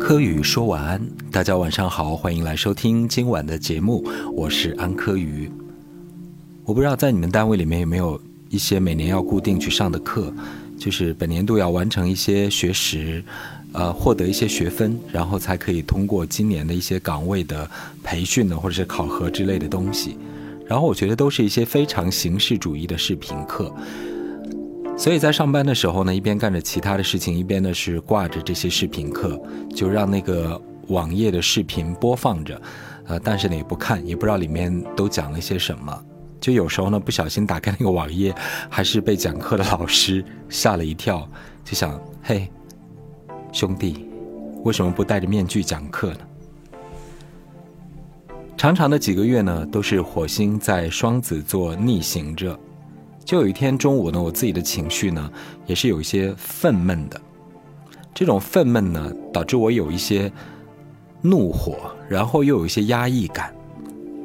柯宇说晚安，大家晚上好，欢迎来收听今晚的节目，我是安柯宇。我不知道在你们单位里面有没有一些每年要固定去上的课，就是本年度要完成一些学时，呃，获得一些学分，然后才可以通过今年的一些岗位的培训呢，或者是考核之类的东西。然后我觉得都是一些非常形式主义的视频课。所以在上班的时候呢，一边干着其他的事情，一边呢是挂着这些视频课，就让那个网页的视频播放着，呃，但是呢也不看，也不知道里面都讲了些什么。就有时候呢不小心打开那个网页，还是被讲课的老师吓了一跳，就想：嘿，兄弟，为什么不戴着面具讲课呢？长长的几个月呢，都是火星在双子座逆行着。就有一天中午呢，我自己的情绪呢，也是有一些愤懑的。这种愤懑呢，导致我有一些怒火，然后又有一些压抑感，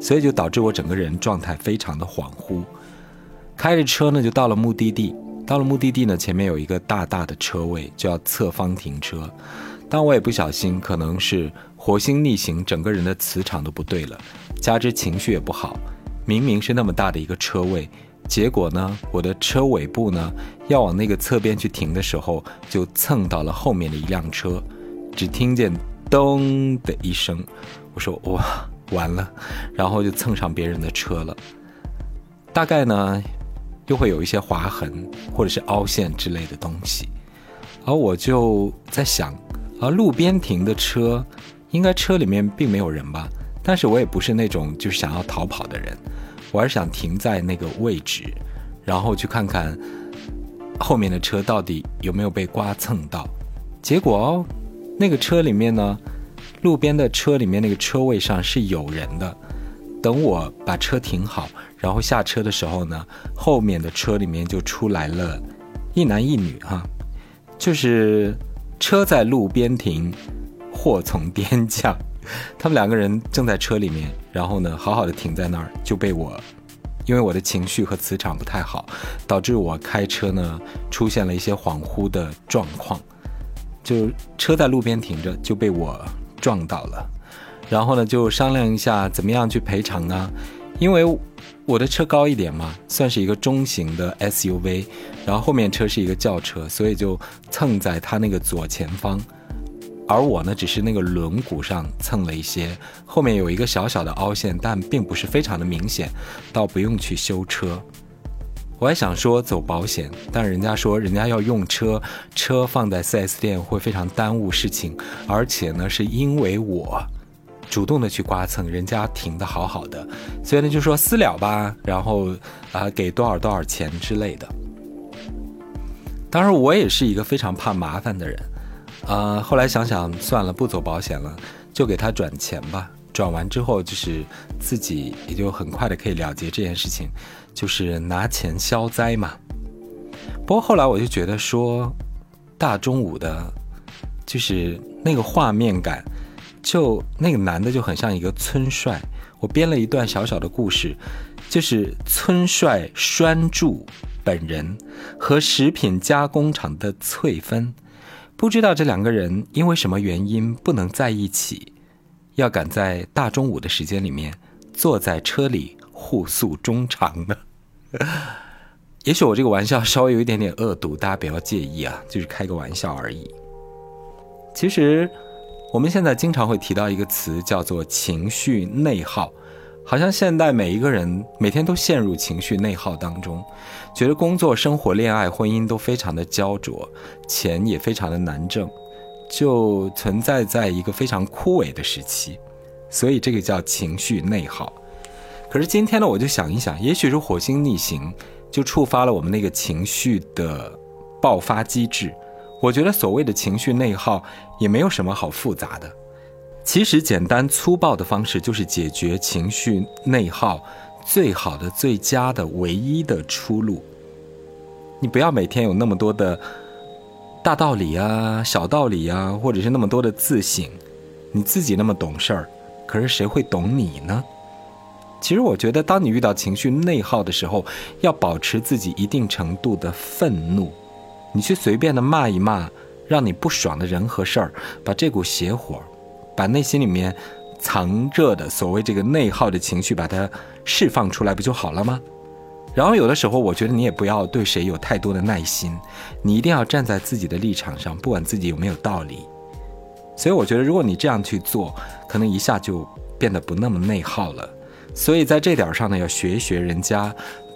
所以就导致我整个人状态非常的恍惚。开着车呢，就到了目的地。到了目的地呢，前面有一个大大的车位，就要侧方停车。但我也不小心，可能是火星逆行，整个人的磁场都不对了，加之情绪也不好。明明是那么大的一个车位。结果呢，我的车尾部呢要往那个侧边去停的时候，就蹭到了后面的一辆车，只听见咚的一声，我说哇完了，然后就蹭上别人的车了。大概呢，又会有一些划痕或者是凹陷之类的东西，而我就在想，而路边停的车，应该车里面并没有人吧？但是我也不是那种就是想要逃跑的人。我还是想停在那个位置，然后去看看后面的车到底有没有被刮蹭到。结果哦，那个车里面呢，路边的车里面那个车位上是有人的。等我把车停好，然后下车的时候呢，后面的车里面就出来了一男一女哈，就是车在路边停，祸从天降。他们两个人正在车里面，然后呢，好好的停在那儿，就被我，因为我的情绪和磁场不太好，导致我开车呢出现了一些恍惚的状况，就车在路边停着就被我撞到了，然后呢就商量一下怎么样去赔偿啊，因为我的车高一点嘛，算是一个中型的 SUV，然后后面车是一个轿车，所以就蹭在他那个左前方。而我呢，只是那个轮毂上蹭了一些，后面有一个小小的凹陷，但并不是非常的明显，倒不用去修车。我还想说走保险，但人家说人家要用车，车放在 4S 店会非常耽误事情，而且呢，是因为我主动的去刮蹭，人家停的好好的，所以呢就说私了吧，然后啊给多少多少钱之类的。当然，我也是一个非常怕麻烦的人。呃，后来想想算了，不走保险了，就给他转钱吧。转完之后，就是自己也就很快的可以了结这件事情，就是拿钱消灾嘛。不过后来我就觉得说，大中午的，就是那个画面感，就那个男的就很像一个村帅。我编了一段小小的故事，就是村帅栓柱本人和食品加工厂的翠芬。不知道这两个人因为什么原因不能在一起，要赶在大中午的时间里面坐在车里互诉衷肠呢？也许我这个玩笑稍微有一点点恶毒，大家不要介意啊，就是开个玩笑而已。其实我们现在经常会提到一个词，叫做情绪内耗。好像现代每一个人每天都陷入情绪内耗当中，觉得工作、生活、恋爱、婚姻都非常的焦灼，钱也非常的难挣，就存在在一个非常枯萎的时期，所以这个叫情绪内耗。可是今天呢，我就想一想，也许是火星逆行，就触发了我们那个情绪的爆发机制。我觉得所谓的情绪内耗也没有什么好复杂的。其实简单粗暴的方式就是解决情绪内耗最好的、最佳的、唯一的出路。你不要每天有那么多的大道理啊、小道理啊，或者是那么多的自省。你自己那么懂事儿，可是谁会懂你呢？其实我觉得，当你遇到情绪内耗的时候，要保持自己一定程度的愤怒。你去随便的骂一骂，让你不爽的人和事儿，把这股邪火，把内心里面藏着的所谓这个内耗的情绪，把它释放出来，不就好了吗？然后有的时候，我觉得你也不要对谁有太多的耐心，你一定要站在自己的立场上，不管自己有没有道理。所以我觉得，如果你这样去做，可能一下就变得不那么内耗了。所以在这点上呢，要学一学人家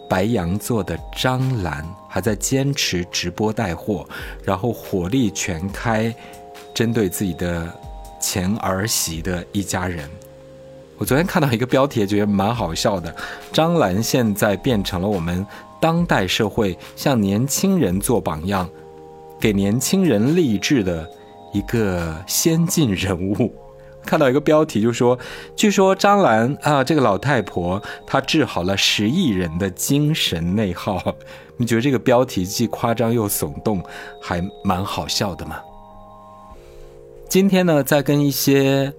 白羊座的张兰，还在坚持直播带货，然后火力全开，针对自己的前儿媳的一家人。我昨天看到一个标题，觉得蛮好笑的。张兰现在变成了我们当代社会向年轻人做榜样，给年轻人励志的一个先进人物。看到一个标题，就说，据说张兰啊，这个老太婆她治好了十亿人的精神内耗。你觉得这个标题既夸张又耸动，还蛮好笑的吗？今天呢，在跟一些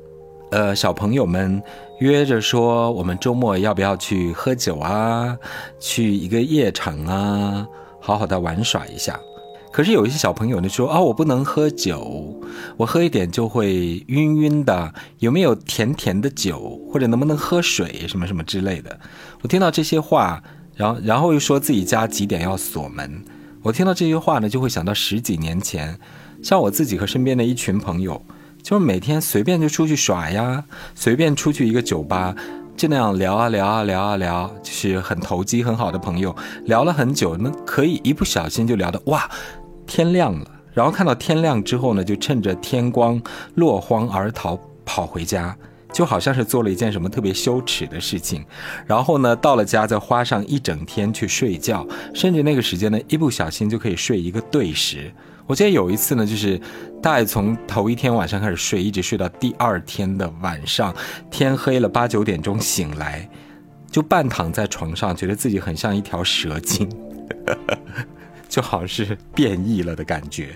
呃小朋友们。约着说，我们周末要不要去喝酒啊？去一个夜场啊，好好的玩耍一下。可是有一些小朋友呢说，哦，我不能喝酒，我喝一点就会晕晕的。有没有甜甜的酒，或者能不能喝水，什么什么之类的？我听到这些话，然后然后又说自己家几点要锁门。我听到这些话呢，就会想到十几年前，像我自己和身边的一群朋友。就是每天随便就出去耍呀，随便出去一个酒吧，就那样聊啊聊啊聊啊聊，就是很投机很好的朋友，聊了很久，那可以一不小心就聊的哇，天亮了，然后看到天亮之后呢，就趁着天光落荒而逃跑回家，就好像是做了一件什么特别羞耻的事情，然后呢到了家再花上一整天去睡觉，甚至那个时间呢一不小心就可以睡一个对时。我记得有一次呢，就是大概从头一天晚上开始睡，一直睡到第二天的晚上，天黑了八九点钟醒来，就半躺在床上，觉得自己很像一条蛇精，就好像是变异了的感觉。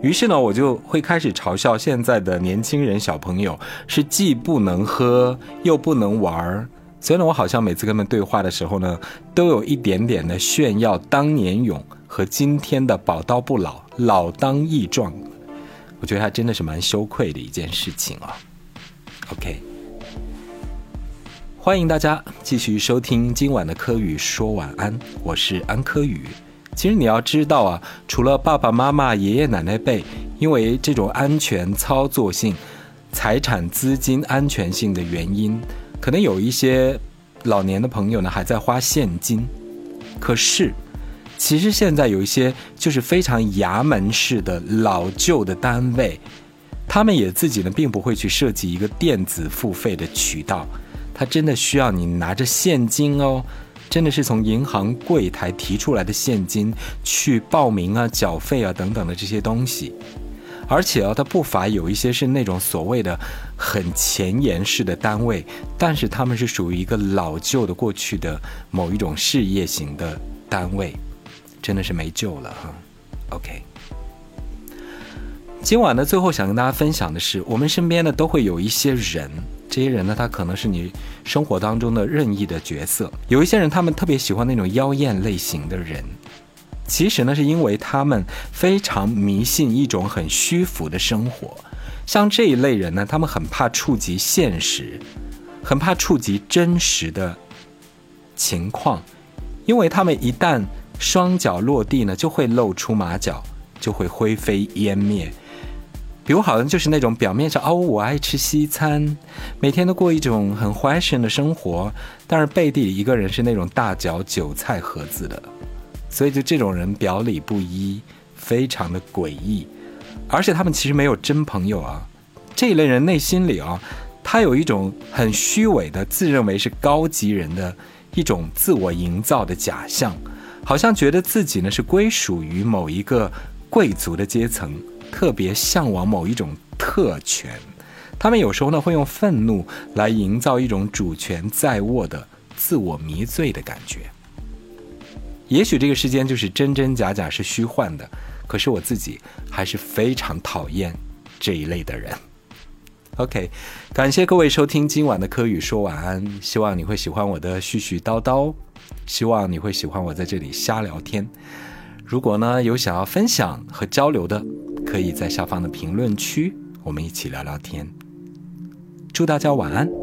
于是呢，我就会开始嘲笑现在的年轻人小朋友是既不能喝又不能玩儿。所以呢，我好像每次跟他们对话的时候呢，都有一点点的炫耀当年勇。和今天的宝刀不老，老当益壮，我觉得还真的是蛮羞愧的一件事情啊。OK，欢迎大家继续收听今晚的科宇说晚安，我是安柯宇。其实你要知道啊，除了爸爸妈妈、爷爷奶奶辈，因为这种安全操作性、财产资金安全性的原因，可能有一些老年的朋友呢还在花现金，可是。其实现在有一些就是非常衙门式的老旧的单位，他们也自己呢并不会去设计一个电子付费的渠道，他真的需要你拿着现金哦，真的是从银行柜台提出来的现金去报名啊、缴费啊等等的这些东西，而且啊，它不乏有一些是那种所谓的很前沿式的单位，但是他们是属于一个老旧的过去的某一种事业型的单位。真的是没救了哈，OK。今晚呢，最后想跟大家分享的是，我们身边呢都会有一些人，这些人呢，他可能是你生活当中的任意的角色。有一些人，他们特别喜欢那种妖艳类型的人，其实呢，是因为他们非常迷信一种很虚浮的生活。像这一类人呢，他们很怕触及现实，很怕触及真实的情况，因为他们一旦双脚落地呢，就会露出马脚，就会灰飞烟灭。比如，好像就是那种表面上哦，我爱吃西餐，每天都过一种很 fashion 的生活，但是背地里一个人是那种大嚼韭菜盒子的。所以，就这种人表里不一，非常的诡异。而且，他们其实没有真朋友啊。这一类人内心里啊，他有一种很虚伪的，自认为是高级人的一种自我营造的假象。好像觉得自己呢是归属于某一个贵族的阶层，特别向往某一种特权。他们有时候呢会用愤怒来营造一种主权在握的自我迷醉的感觉。也许这个世间就是真真假假是虚幻的，可是我自己还是非常讨厌这一类的人。OK，感谢各位收听今晚的科语说晚安，希望你会喜欢我的絮絮叨叨。希望你会喜欢我在这里瞎聊天。如果呢有想要分享和交流的，可以在下方的评论区，我们一起聊聊天。祝大家晚安。